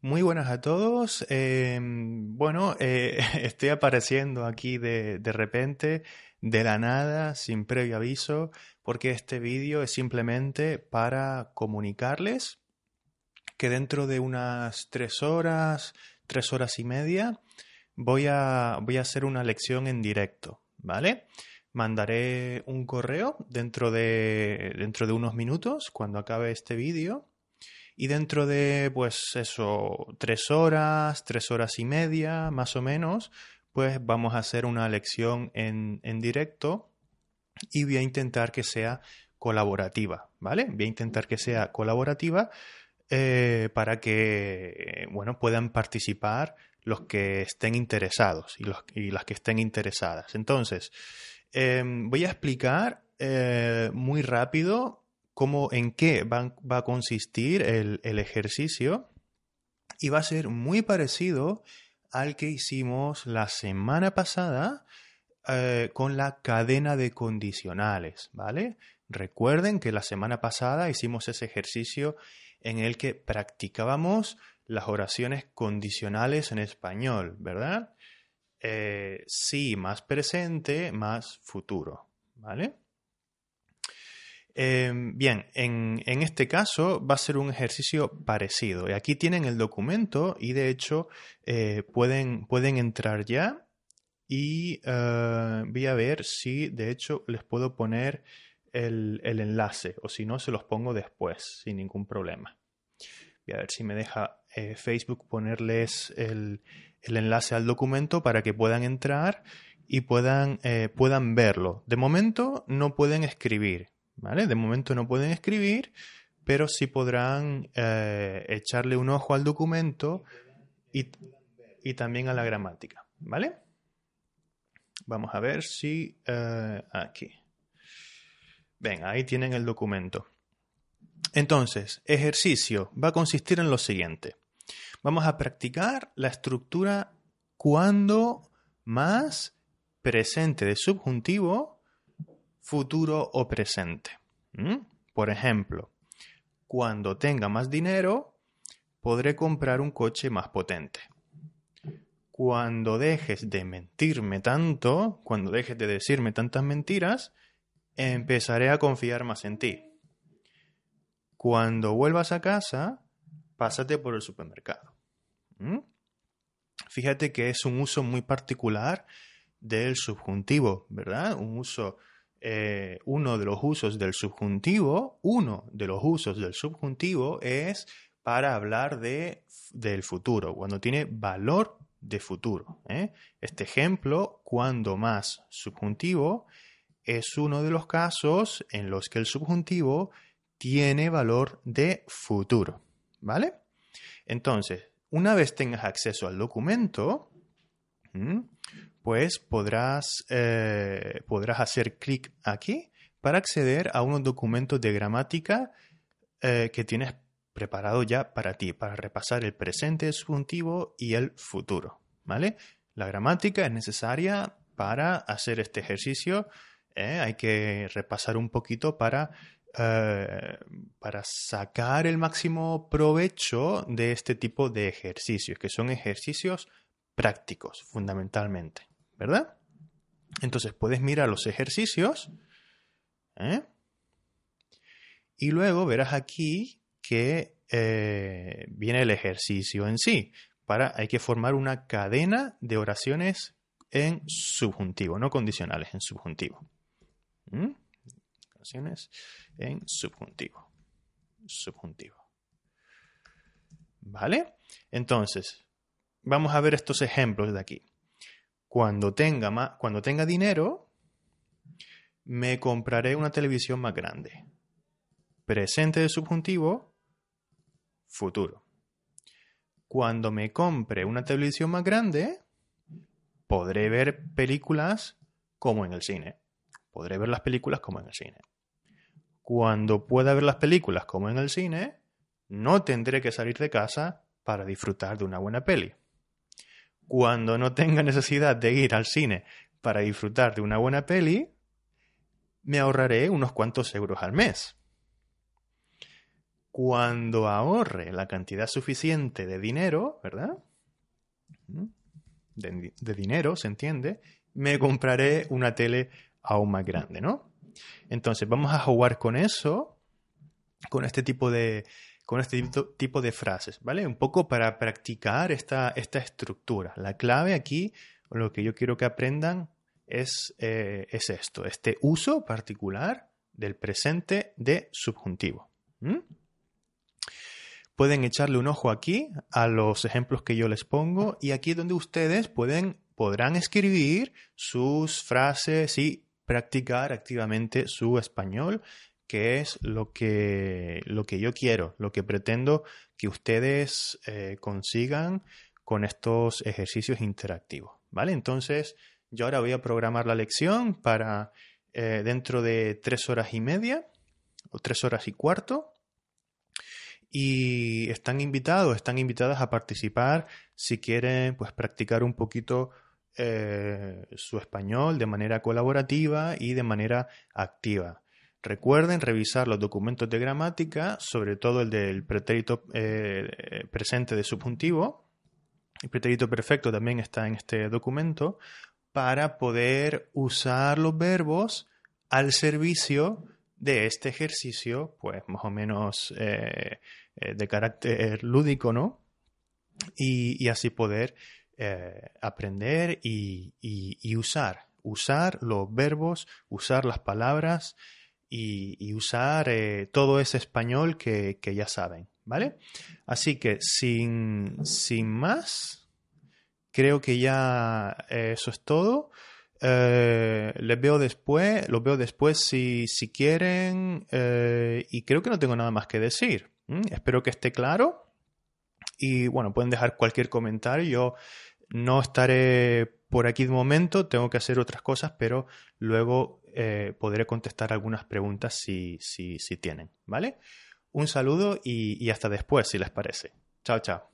Muy buenas a todos. Em, bueno, eh, estoy apareciendo aquí de, de repente, de la nada, sin previo aviso, porque este vídeo es simplemente para comunicarles que dentro de unas tres horas, tres horas y media, voy a, voy a hacer una lección en directo, ¿vale? Mandaré un correo dentro de, dentro de unos minutos, cuando acabe este vídeo y dentro de, pues eso, tres horas, tres horas y media, más o menos, pues vamos a hacer una lección en, directo y voy a intentar que sea colaborativa, ¿vale? Voy a intentar que sea colaborativa eh, para que, bueno, puedan participar los que estén interesados y, los, y las que estén interesadas. Entonces, em, voy a explicar eh, muy rápido cómo, en qué va, a consistir el, ejercicio y va a ser muy parecido al que hicimos la semana pasada eh, con la cadena de condicionales, ¿vale? Recuerden que la semana pasada hicimos ese ejercicio en el que practicábamos las oraciones condicionales en español, ¿verdad? Eh, sí, más presente, más futuro, ¿vale? Em, bien, en, este caso va a ser un ejercicio parecido. Aquí tienen el documento y de hecho eh, pueden, pueden entrar ya y eh, voy a ver si de hecho les puedo poner el, enlace o si no se los pongo después sin ningún problema. Voy a ver si me deja eh, Facebook ponerles el, el, enlace al documento para que puedan entrar y puedan, puedan verlo. De momento no pueden escribir, de momento no pueden escribir, pero sí podrán eh, echarle un ojo al documento y, también a la gramática, ¿vale? Vamos a ver si eh, aquí. Ven, ahí tienen el documento. Entonces, ejercicio va a consistir en lo siguiente. Vamos a practicar la estructura cuando más presente de subjuntivo futuro o presente. Por ejemplo, cuando tenga más dinero, podré comprar un coche más potente. Cuando dejes de mentirme tanto, cuando dejes de decirme tantas mentiras, empezaré a confiar más en ti. Cuando vuelvas a casa, pásate por el supermercado. Fíjate que es un uso muy particular del subjuntivo, ¿verdad? Un uso eh, uno de los usos del subjuntivo, uno de los usos del subjuntivo es para hablar de, del futuro, cuando tiene valor de futuro. ¿eh? Este ejemplo, cuando más subjuntivo, es uno de los casos en los que el subjuntivo tiene valor de futuro. ¿Vale? Entonces, una vez tengas acceso al documento, pues podrás, eh, podrás hacer clic aquí para acceder a unos documentos de gramática eh, que tienes preparado ya para ti, para repasar el presente subjuntivo y el futuro. ¿Vale? La gramática es necesaria para hacer este ejercicio. ¿eh? Hay que repasar un poquito para, para sacar el máximo provecho de este tipo de ejercicios, que son ejercicios prácticos, fundamentalmente. ¿Verdad? Entonces puedes mirar los ejercicios ¿eh? y luego verás aquí que eh, viene el ejercicio en sí. Para, hay que formar una cadena de oraciones en subjuntivo, no condicionales, en subjuntivo. ¿Mm? Oraciones en subjuntivo. Subjuntivo. ¿Vale? Entonces, vamos a ver estos ejemplos de aquí. Cuando tenga, más, cuando tenga dinero, me compraré una televisión más grande. Presente de subjuntivo, futuro. Cuando me compre una televisión más grande, podré ver películas como en el cine. Podré ver las películas como en el cine. Cuando pueda ver las películas como en el cine, no tendré que salir de casa para disfrutar de una buena peli cuando no tenga necesidad de ir al cine para disfrutar de una buena peli, me ahorraré unos cuantos euros al mes. cuando ahorre la cantidad suficiente de dinero, ¿verdad? ¿Mm? De, dinero, ¿se entiende? Me compraré una tele aún más grande, ¿no? Entonces, vamos a jugar con eso, con este tipo de, con este tipo de frases, ¿vale? Un poco para practicar esta, esta estructura. La clave aquí, lo que yo quiero que aprendan es, eh, es esto, este uso particular del presente de subjuntivo. Pueden echarle un ojo aquí a los ejemplos que yo les pongo y aquí donde ustedes pueden, podrán escribir sus frases y practicar activamente su español, que es lo que, lo que yo quiero, lo que pretendo que ustedes eh, consigan con estos ejercicios interactivos. ¿Vale? Entonces, yo ahora voy a programar la lección para eh, dentro de tres horas y media o tres horas y cuarto y están invitados, están invitadas a participar si quieren pues practicar un poquito eh, su español de manera colaborativa y de manera activa. Recuerden revisar los documentos de gramática, sobre todo el del pretérito eh, presente de subjuntivo. El pretérito perfecto también está en este documento para poder usar los verbos al servicio de este ejercicio, pues más o menos eh, eh, de carácter lúdico, ¿no? Y, así poder aprender y, usar, usar los verbos, usar las palabras y, usar todo ese español que, ya saben, ¿vale? Así que sin, sin más, creo que ya eso es todo. Eh, les veo después, los veo después si, si quieren eh, y creo que no tengo nada más que decir. Espero que esté claro y bueno, pueden dejar cualquier comentario. Yo no estaré por aquí de momento, tengo que hacer otras cosas, pero luego eh, podré contestar algunas preguntas si, si, si tienen, ¿vale? Un saludo y hasta después, si les parece. Chao, chao.